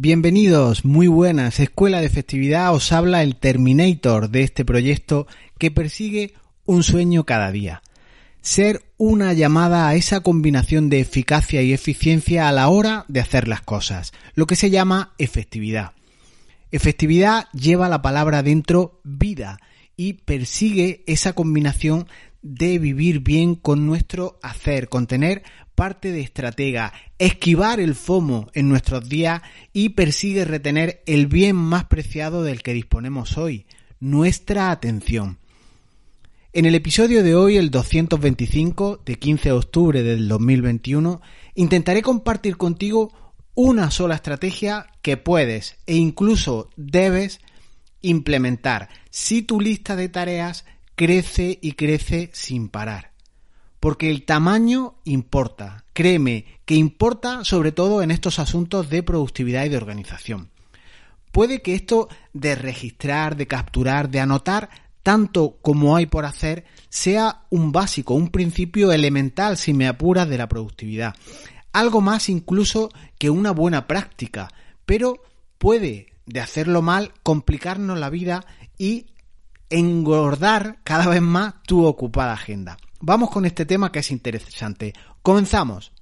Bienvenidos, muy buenas. Escuela de Efectividad os habla el Terminator de este proyecto que persigue un sueño cada día. Ser una llamada a esa combinación de eficacia y eficiencia a la hora de hacer las cosas, lo que se llama efectividad. Efectividad lleva la palabra dentro vida y persigue esa combinación de vivir bien con nuestro hacer, con tener parte de estratega, esquivar el FOMO en nuestros días y persigue retener el bien más preciado del que disponemos hoy, nuestra atención. En el episodio de hoy, el 225 de 15 de octubre del 2021, intentaré compartir contigo una sola estrategia que puedes e incluso debes implementar si tu lista de tareas crece y crece sin parar. Porque el tamaño importa, créeme que importa sobre todo en estos asuntos de productividad y de organización. Puede que esto de registrar, de capturar, de anotar tanto como hay por hacer sea un básico, un principio elemental si me apuras de la productividad. Algo más incluso que una buena práctica, pero puede, de hacerlo mal, complicarnos la vida y engordar cada vez más tu ocupada agenda. Vamos con este tema que es interesante. Comenzamos.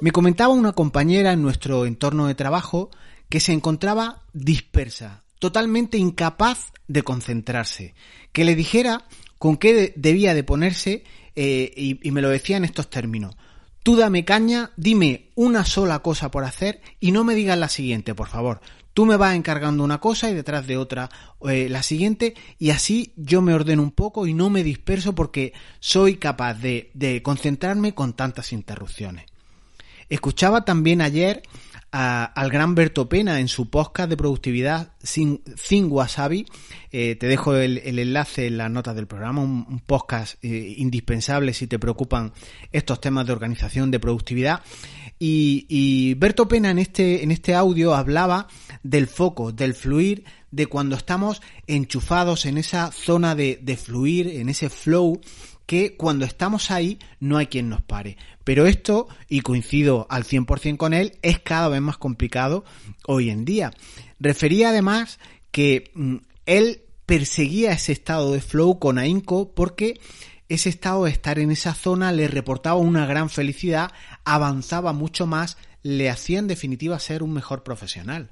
Me comentaba una compañera en nuestro entorno de trabajo que se encontraba dispersa, totalmente incapaz de concentrarse, que le dijera con qué debía de ponerse eh, y, y me lo decía en estos términos. Tú dame caña, dime una sola cosa por hacer y no me digas la siguiente, por favor. Tú me vas encargando una cosa y detrás de otra eh, la siguiente y así yo me ordeno un poco y no me disperso porque soy capaz de, de concentrarme con tantas interrupciones. Escuchaba también ayer al gran Berto Pena en su podcast de productividad sin, Wasabi. Eh, te dejo el, enlace en las notas del programa, un, podcast eh, indispensable si te preocupan estos temas de organización, de productividad. Y, y Berto Pena en este, en este audio hablaba del foco, del fluir, de cuando estamos enchufados en esa zona de, de fluir, en ese flow que cuando estamos ahí no hay quien nos pare. Pero esto, y coincido al 100% con él, es cada vez más complicado hoy en día. Refería además que mm, él perseguía ese estado de flow con ahínco porque ese estado de estar en esa zona le reportaba una gran felicidad, avanzaba mucho más, le hacía en definitiva ser un mejor profesional.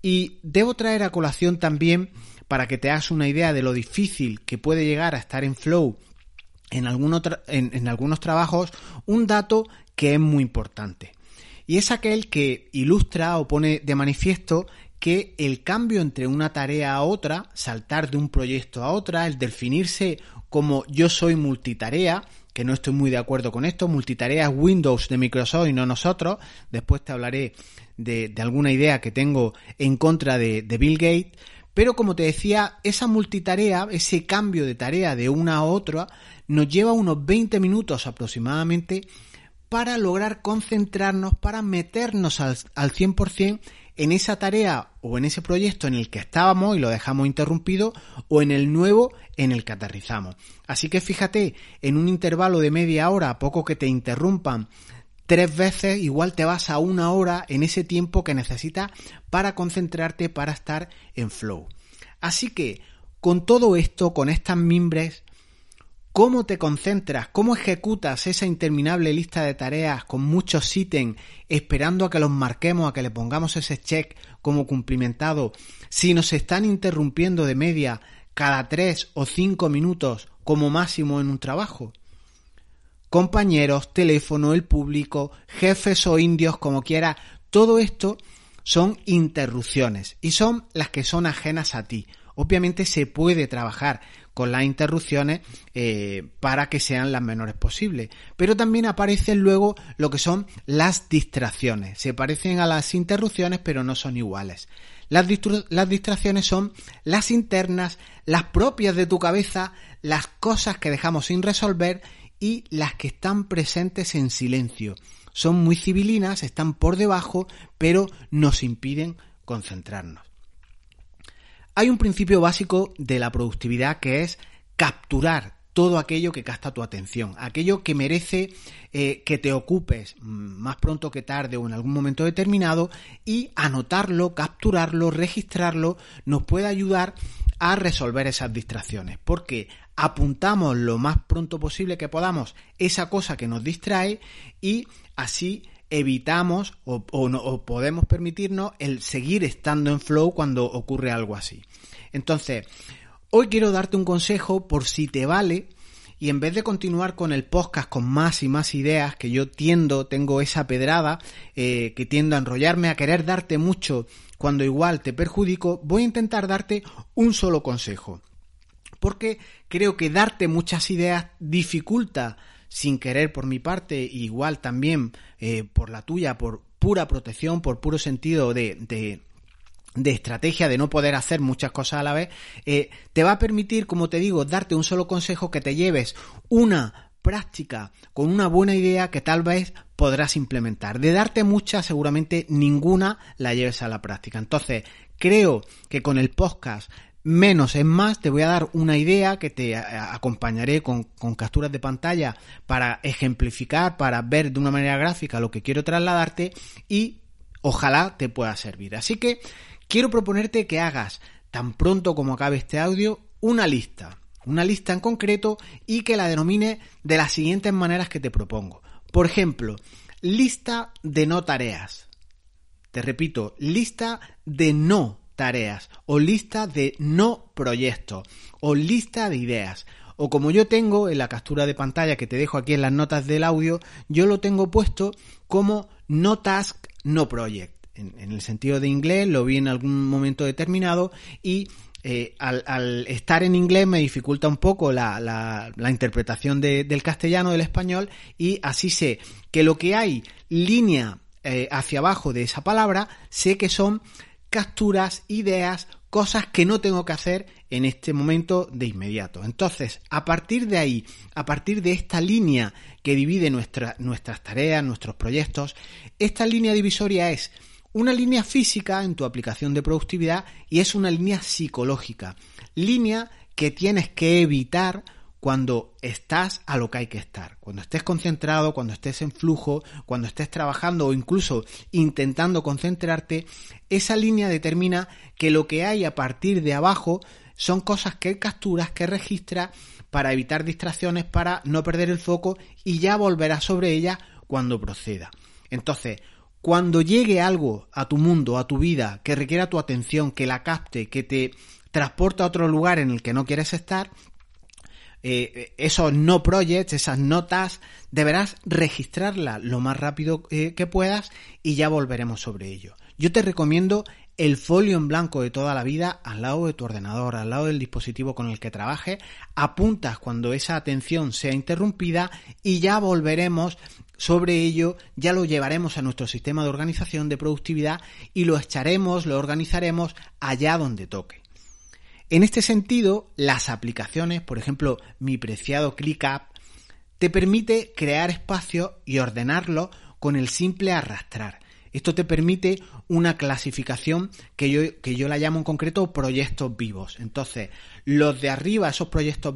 Y debo traer a colación también, para que te hagas una idea de lo difícil que puede llegar a estar en flow en, en, algunos trabajos un dato que es muy importante. Y es aquel que ilustra o pone de manifiesto que el cambio entre una tarea a otra, saltar de un proyecto a otra, el definirse como yo soy multitarea, que no estoy muy de acuerdo con esto, multitarea es Windows de Microsoft y no nosotros, después te hablaré de, alguna idea que tengo en contra de, de Bill Gates, pero como te decía, esa multitarea, ese cambio de tarea de una a otra, nos lleva unos 20 minutos aproximadamente para lograr concentrarnos, para meternos al, al 100% en esa tarea o en ese proyecto en el que estábamos y lo dejamos interrumpido o en el nuevo en el que aterrizamos. Así que fíjate, en un intervalo de media hora, a poco que te interrumpan tres veces, igual te vas a una hora en ese tiempo que necesitas para concentrarte, para estar en flow. Así que, con todo esto, con estas mimbres, cómo te concentras, cómo ejecutas esa interminable lista de tareas con muchos ítems esperando a que los marquemos, a que le pongamos ese check como cumplimentado, si nos están interrumpiendo de media cada tres o cinco minutos como máximo en un trabajo. Compañeros, teléfono, el público, jefes o indios, como quiera, todo esto son interrupciones y son las que son ajenas a ti. Obviamente se puede trabajar con las interrupciones eh, para que sean las menores posibles. Pero también aparecen luego lo que son las distracciones. Se parecen a las interrupciones pero no son iguales. Las, las distracciones son las internas, las propias de tu cabeza, las cosas que dejamos sin resolver y las que están presentes en silencio. Son muy civilinas, están por debajo, pero nos impiden concentrarnos. Hay un principio básico de la productividad que es capturar todo aquello que gasta tu atención, aquello que merece eh, que te ocupes más pronto que tarde o en algún momento determinado y anotarlo, capturarlo, registrarlo, nos puede ayudar a resolver esas distracciones, porque apuntamos lo más pronto posible que podamos esa cosa que nos distrae y así evitamos o, o, podemos permitirnos el seguir estando en flow cuando ocurre algo así. Entonces, hoy quiero darte un consejo por si te vale y en vez de continuar con el podcast con más y más ideas, que yo tiendo, tengo esa pedrada, eh, que tiendo a enrollarme, a querer darte mucho cuando igual te perjudico, voy a intentar darte un solo consejo. Porque creo que darte muchas ideas dificulta sin querer por mi parte, igual también eh, por la tuya, por pura protección, por puro sentido de, de, de estrategia de no poder hacer muchas cosas a la vez, eh, te va a permitir, como te digo, darte un solo consejo que te lleves una práctica con una buena idea que tal vez podrás implementar. De darte muchas, seguramente ninguna la lleves a la práctica. Entonces, creo que con el podcast menos es más, te voy a dar una idea que te acompañaré con, con, capturas de pantalla para ejemplificar, para ver de una manera gráfica lo que quiero trasladarte y ojalá te pueda servir. Así que quiero proponerte que hagas tan pronto como acabe este audio una lista, una lista en concreto y que la denomine de las siguientes maneras que te propongo. Por ejemplo, lista de no tareas. Te repito, lista de no tareas o lista de no proyectos o lista de ideas. O como yo tengo en la captura de pantalla que te dejo aquí en las notas del audio, yo lo tengo puesto como no task, no project. En, el sentido de inglés lo vi en algún momento determinado y eh, al, estar en inglés me dificulta un poco la, la, interpretación del castellano, del español, y así sé que lo que hay línea eh, hacia abajo de esa palabra, sé que son capturas, ideas, cosas que no tengo que hacer en este momento de inmediato. Entonces, a partir de ahí, a partir de esta línea que divide nuestras tareas, nuestros proyectos, esta línea divisoria es una línea física en tu aplicación de productividad y es una línea psicológica. Línea que tienes que evitar cuando estás a lo que hay que estar, cuando estés concentrado, cuando estés en flujo, cuando estés trabajando o incluso intentando concentrarte, esa línea determina que lo que hay a partir de abajo son cosas que capturas, que registras para evitar distracciones, para no perder el foco y ya volverás sobre ella cuando proceda. Entonces, cuando llegue algo a tu mundo, a tu vida, que requiera tu atención, que la capte, que te transporta a otro lugar en el que no quieres estar, eh, esos no projects, esas notas, deberás registrarlas lo más rápido eh, que puedas y ya volveremos sobre ello. Yo te recomiendo el folio en blanco de toda la vida al lado de tu ordenador, al lado del dispositivo con el que trabajes, apuntas cuando esa atención sea interrumpida y ya volveremos sobre ello, ya lo llevaremos a nuestro sistema de organización de productividad y lo echaremos, lo organizaremos allá donde toque. En este sentido, las aplicaciones, por ejemplo, mi preciado ClickUp, te permite crear espacios y ordenarlos con el simple arrastrar. Esto te permite una clasificación que yo, que yo la llamo en concreto proyectos vivos. Entonces, los de arriba, esos proyectos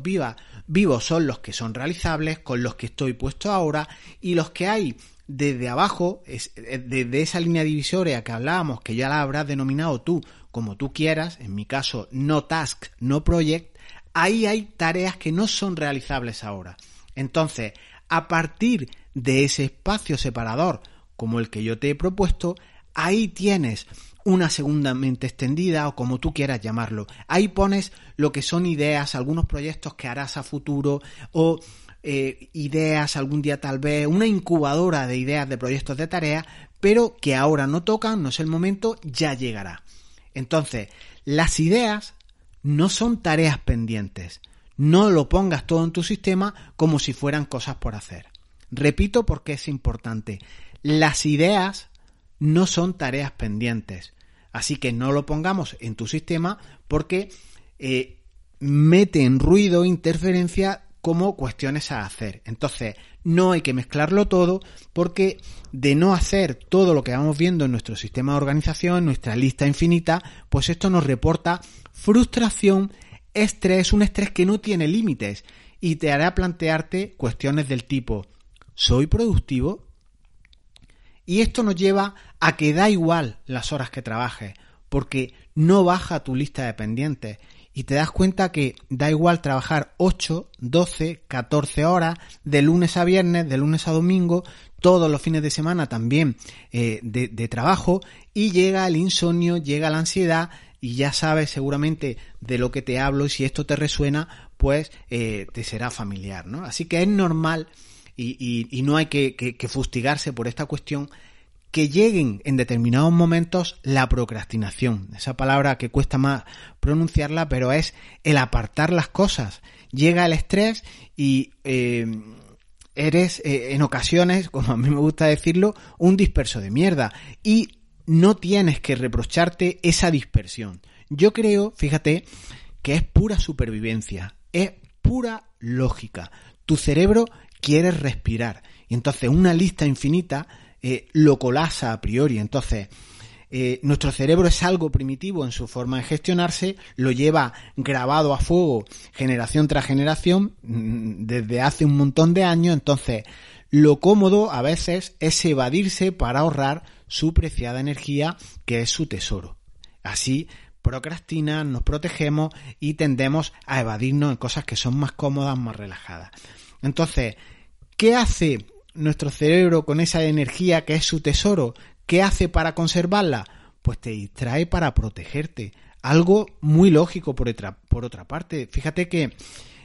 vivos son los que son realizables, con los que estoy puesto ahora, y los que hay desde abajo, desde esa línea divisoria que hablábamos, que ya la habrás denominado tú como tú quieras, en mi caso no task, no project, ahí hay tareas que no son realizables ahora. Entonces, a partir de ese espacio separador, como el que yo te he propuesto, ahí tienes una segunda mente extendida o como tú quieras llamarlo. Ahí pones lo que son ideas, algunos proyectos que harás a futuro o eh, ideas algún día tal vez, una incubadora de ideas de proyectos de tarea, pero que ahora no tocan, no es el momento, ya llegará. Entonces, las ideas no son tareas pendientes. No lo pongas todo en tu sistema como si fueran cosas por hacer. Repito porque es importante. Las ideas no son tareas pendientes. Así que no lo pongamos en tu sistema porque eh, mete en ruido, interferencia como cuestiones a hacer. Entonces, no hay que mezclarlo todo porque de no hacer todo lo que vamos viendo en nuestro sistema de organización, nuestra lista infinita, pues esto nos reporta frustración, estrés, un estrés que no tiene límites y te hará plantearte cuestiones del tipo ¿soy productivo? Y esto nos lleva a que da igual las horas que trabajes, porque no baja tu lista de pendientes y te das cuenta que da igual trabajar 8, 12, 14 horas de lunes a viernes, de lunes a domingo, todos los fines de semana también eh, de, trabajo y llega el insomnio, llega la ansiedad y ya sabes seguramente de lo que te hablo y si esto te resuena pues eh, te será familiar, ¿no? Así que es normal y, no hay que, fustigarse por esta cuestión que lleguen en determinados momentos la procrastinación. Esa palabra que cuesta más pronunciarla, pero es el apartar las cosas. Llega el estrés y eh, eres eh, en ocasiones, como a mí me gusta decirlo, un disperso de mierda. Y no tienes que reprocharte esa dispersión. Yo creo, fíjate, que es pura supervivencia, es pura lógica. Tu cerebro quiere respirar. Y entonces una lista infinita eh, lo colasa a priori. Entonces, eh, nuestro cerebro es algo primitivo en su forma de gestionarse, lo lleva grabado a fuego generación tras generación mm, desde hace un montón de años, entonces lo cómodo a veces es evadirse para ahorrar su preciada energía que es su tesoro. Así procrastina, nos protegemos y tendemos a evadirnos en cosas que son más cómodas, más relajadas. Entonces, ¿qué hace nuestro cerebro con esa energía que es su tesoro, ¿qué hace para conservarla? Pues te distrae para protegerte. Algo muy lógico por otra, por otra parte. Fíjate que,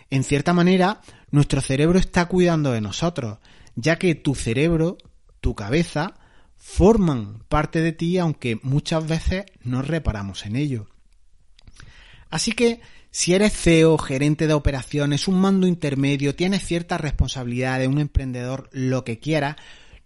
en cierta manera, nuestro cerebro está cuidando de nosotros, ya que tu cerebro, tu cabeza, forman parte de ti, aunque muchas veces no reparamos en ello. Así que si eres CEO, gerente de operaciones, un mando intermedio, tienes cierta responsabilidad de un emprendedor, lo que quieras,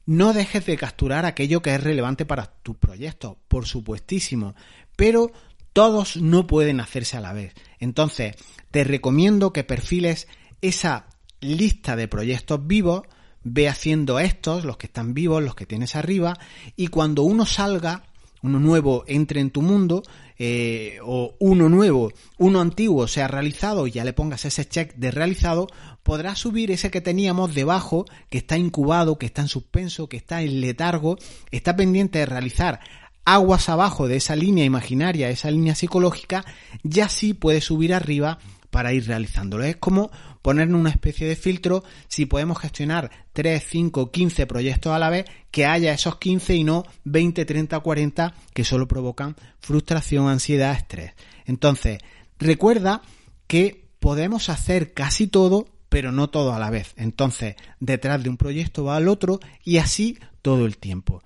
no dejes de capturar aquello que es relevante para tu proyecto, por supuestísimo, pero todos no pueden hacerse a la vez. Entonces, te recomiendo que perfiles esa lista de proyectos vivos, ve haciendo estos, los que están vivos, los que tienes arriba, y cuando uno salga, uno nuevo entre en tu mundo, eh, o uno nuevo, uno antiguo se ha realizado y ya le pongas ese check de realizado, podrás subir ese que teníamos debajo, que está incubado, que está en suspenso, que está en letargo, está pendiente de realizar aguas abajo de esa línea imaginaria, esa línea psicológica, ya sí puede subir arriba para ir realizándolo. Es como poner una especie de filtro si podemos gestionar 3, 5, 15 proyectos a la vez, que haya esos 15 y no 20, 30, 40 que solo provocan frustración, ansiedad, estrés. Entonces, recuerda que podemos hacer casi todo, pero no todo a la vez. Entonces, detrás de un proyecto va al otro y así todo el tiempo.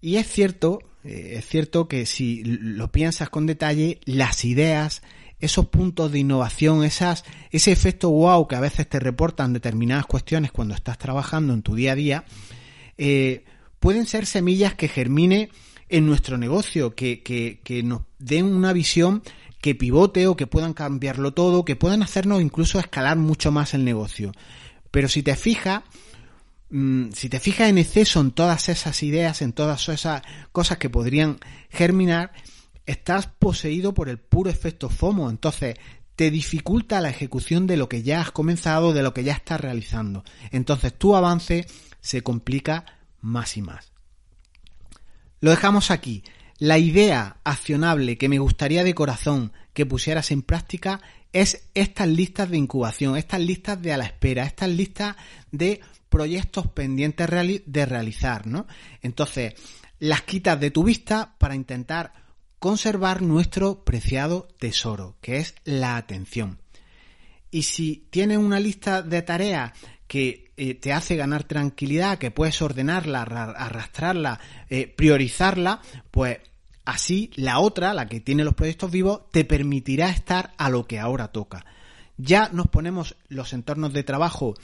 Y es cierto, eh, es cierto que si lo piensas con detalle, las ideas, esos puntos de innovación, esas, ese efecto wow que a veces te reportan determinadas cuestiones cuando estás trabajando en tu día a día, eh, pueden ser semillas que germine en nuestro negocio, que, que, que nos den una visión que pivote o que puedan cambiarlo todo, que puedan hacernos incluso escalar mucho más el negocio. Pero si te fijas, mm, si te fijas en exceso en todas esas ideas, en todas esas cosas que podrían germinar, estás poseído por el puro efecto FOMO, entonces te dificulta la ejecución de lo que ya has comenzado, de lo que ya estás realizando. Entonces tu avance se complica más y más. Lo dejamos aquí. La idea accionable que me gustaría de corazón que pusieras en práctica es estas listas de incubación, estas listas de a la espera, estas listas de proyectos pendientes de realizar, ¿no? Entonces, las quitas de tu vista para intentar conservar nuestro preciado tesoro, que es la atención. Y si tienes una lista de tareas que eh, te hace ganar tranquilidad, que puedes ordenarla, arrastrarla, eh, priorizarla, pues así la otra, la que tiene los proyectos vivos, te permitirá estar a lo que ahora toca. Ya nos ponemos los entornos de trabajo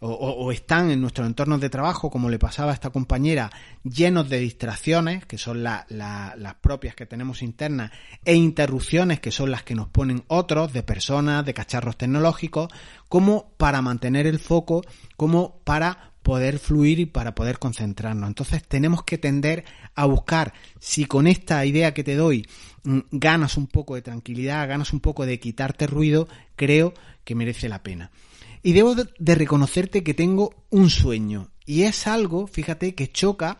o, están en nuestros entornos de trabajo, como le pasaba a esta compañera, llenos de distracciones, que son las propias que tenemos internas, e interrupciones, que son las que nos ponen otros, de personas, de cacharros tecnológicos, como para mantener el foco, como para poder fluir y para poder concentrarnos. Entonces tenemos que tender a buscar si con esta idea que te doy mm, ganas un poco de tranquilidad, ganas un poco de quitarte ruido, creo que merece la pena. Y debo de reconocerte que tengo un sueño. Y es algo, fíjate, que choca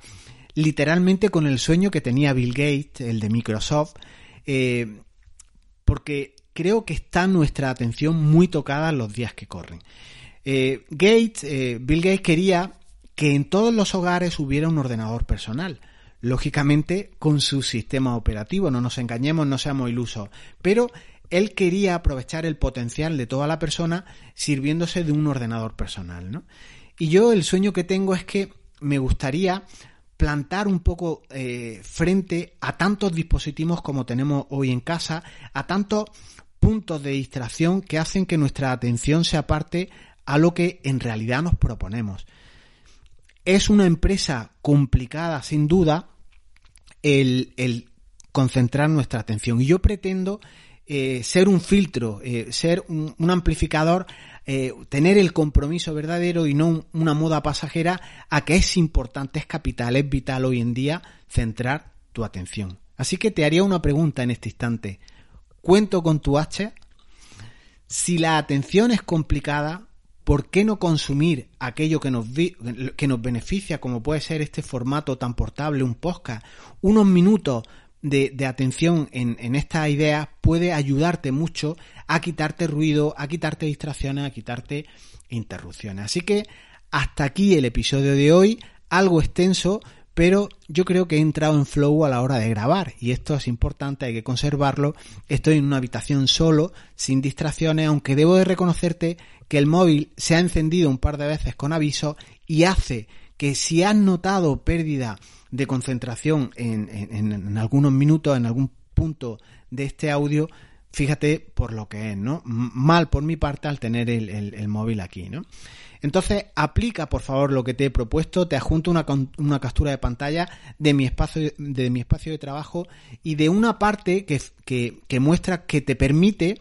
literalmente con el sueño que tenía Bill Gates, el de Microsoft, eh, porque creo que está nuestra atención muy tocada los días que corren. Eh, Gates, eh, Bill Gates quería que en todos los hogares hubiera un ordenador personal. Lógicamente con su sistema operativo, no nos engañemos, no seamos ilusos. Pero él quería aprovechar el potencial de toda la persona sirviéndose de un ordenador personal, ¿no? Y yo el sueño que tengo es que me gustaría plantar un poco eh, frente a tantos dispositivos como tenemos hoy en casa, a tantos puntos de distracción que hacen que nuestra atención se aparte a lo que en realidad nos proponemos. Es una empresa complicada, sin duda, el, concentrar nuestra atención. Y yo pretendo eh, ser un filtro, eh, ser un, amplificador, eh, tener el compromiso verdadero y no una moda pasajera a que es importante, es capital, es vital hoy en día centrar tu atención. Así que te haría una pregunta en este instante. ¿Cuento con tu H? Si la atención es complicada, ¿por qué no consumir aquello que nos, que nos beneficia, como puede ser este formato tan portable, un podcast? Unos minutos de, atención en, en estas ideas puede ayudarte mucho a quitarte ruido, a quitarte distracciones, a quitarte interrupciones. Así que hasta aquí el episodio de hoy, algo extenso, pero yo creo que he entrado en flow a la hora de grabar y esto es importante, hay que conservarlo. Estoy en una habitación solo, sin distracciones, aunque debo de reconocerte que el móvil se ha encendido un par de veces con aviso y hace que si has notado pérdida de concentración en, algunos minutos, en algún punto de este audio, fíjate por lo que es, ¿no? Mal por mi parte al tener el, el móvil aquí, ¿no? Entonces, aplica por favor lo que te he propuesto, te adjunto una, una captura de pantalla de mi espacio de mi espacio de trabajo y de una parte que, que, muestra que te permite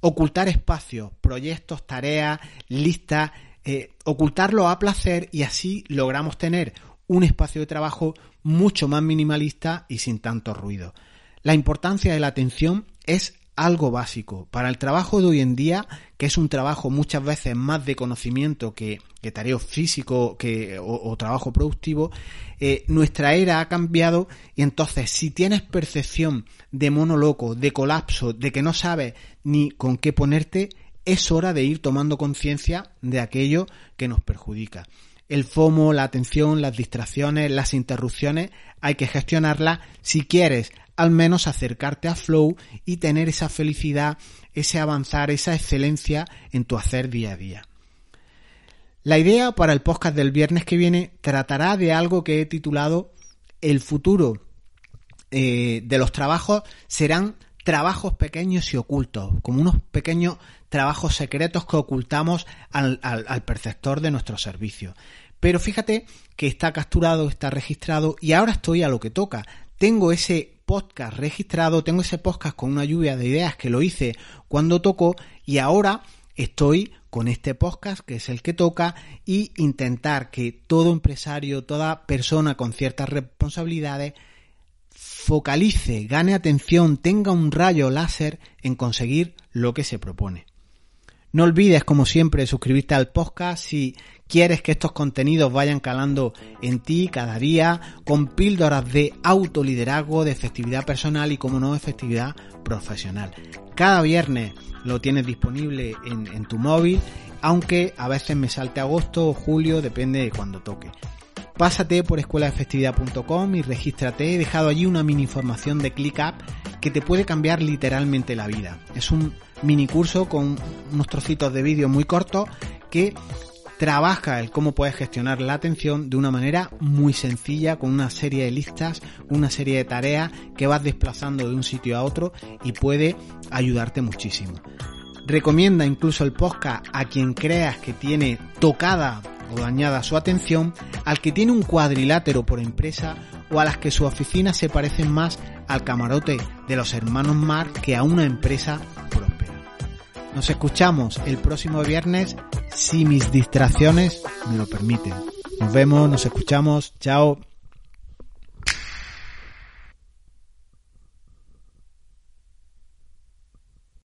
ocultar espacios, proyectos, tareas, listas, eh, ocultarlo a placer y así logramos tener un espacio de trabajo mucho más minimalista y sin tanto ruido. La importancia de la atención es algo básico. Para el trabajo de hoy en día, que es un trabajo muchas veces más de conocimiento que, que tarea físico que, o, trabajo productivo, eh, nuestra era ha cambiado y entonces si tienes percepción de mono loco, de colapso, de que no sabes ni con qué ponerte, es hora de ir tomando conciencia de aquello que nos perjudica. El FOMO, la atención, las distracciones, las interrupciones, hay que gestionarlas si quieres al menos acercarte a Flow y tener esa felicidad, ese avanzar, esa excelencia en tu hacer día a día. La idea para el podcast del viernes que viene tratará de algo que he titulado El futuro eh, de los trabajos serán trabajos pequeños y ocultos, como unos pequeños trabajos secretos que ocultamos al, al perceptor de nuestro servicio. Pero fíjate que está capturado, está registrado y ahora estoy a lo que toca. Tengo ese podcast registrado, tengo ese podcast con una lluvia de ideas que lo hice cuando tocó y ahora estoy con este podcast que es el que toca y intentar que todo empresario, toda persona con ciertas responsabilidades focalice, gane atención, tenga un rayo láser en conseguir lo que se propone. No olvides, como siempre, suscribirte al podcast si quieres que estos contenidos vayan calando en ti cada día con píldoras de autoliderazgo, de efectividad personal y, como no, efectividad profesional. Cada viernes lo tienes disponible en, tu móvil, aunque a veces me salte agosto o julio, depende de cuando toque. Pásate por escuelaefectividad.com y regístrate. He dejado allí una mini información de ClickUp que te puede cambiar literalmente la vida. Es un mini curso con unos trocitos de vídeo muy cortos que trabaja el cómo puedes gestionar la atención de una manera muy sencilla, con una serie de listas, una serie de tareas que vas desplazando de un sitio a otro y puede ayudarte muchísimo. Recomienda incluso el podcast a quien creas que tiene tocada o dañada su atención, al que tiene un cuadrilátero por empresa o a las que su oficina se parecen más al camarote de los hermanos Mar que a una empresa nos escuchamos el próximo viernes si mis distracciones me lo permiten. Nos vemos, nos escuchamos, chao.